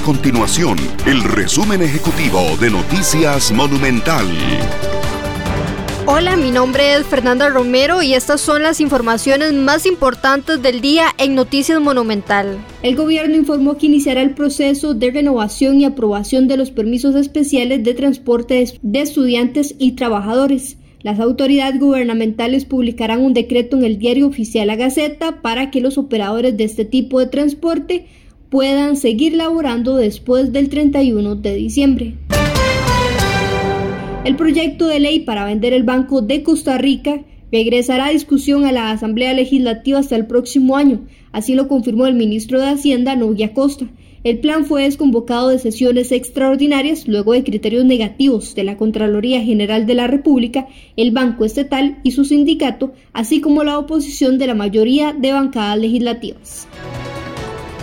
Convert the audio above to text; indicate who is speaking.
Speaker 1: continuación el resumen ejecutivo de Noticias Monumental.
Speaker 2: Hola, mi nombre es Fernanda Romero y estas son las informaciones más importantes del día en Noticias Monumental.
Speaker 3: El gobierno informó que iniciará el proceso de renovación y aprobación de los permisos especiales de transporte de estudiantes y trabajadores. Las autoridades gubernamentales publicarán un decreto en el diario oficial La Gaceta para que los operadores de este tipo de transporte puedan seguir laborando después del 31 de diciembre. El proyecto de ley para vender el Banco de Costa Rica regresará a discusión a la Asamblea Legislativa hasta el próximo año, así lo confirmó el ministro de Hacienda, Novia Costa. El plan fue desconvocado de sesiones extraordinarias luego de criterios negativos de la Contraloría General de la República, el Banco Estatal y su sindicato, así como la oposición de la mayoría de bancadas legislativas.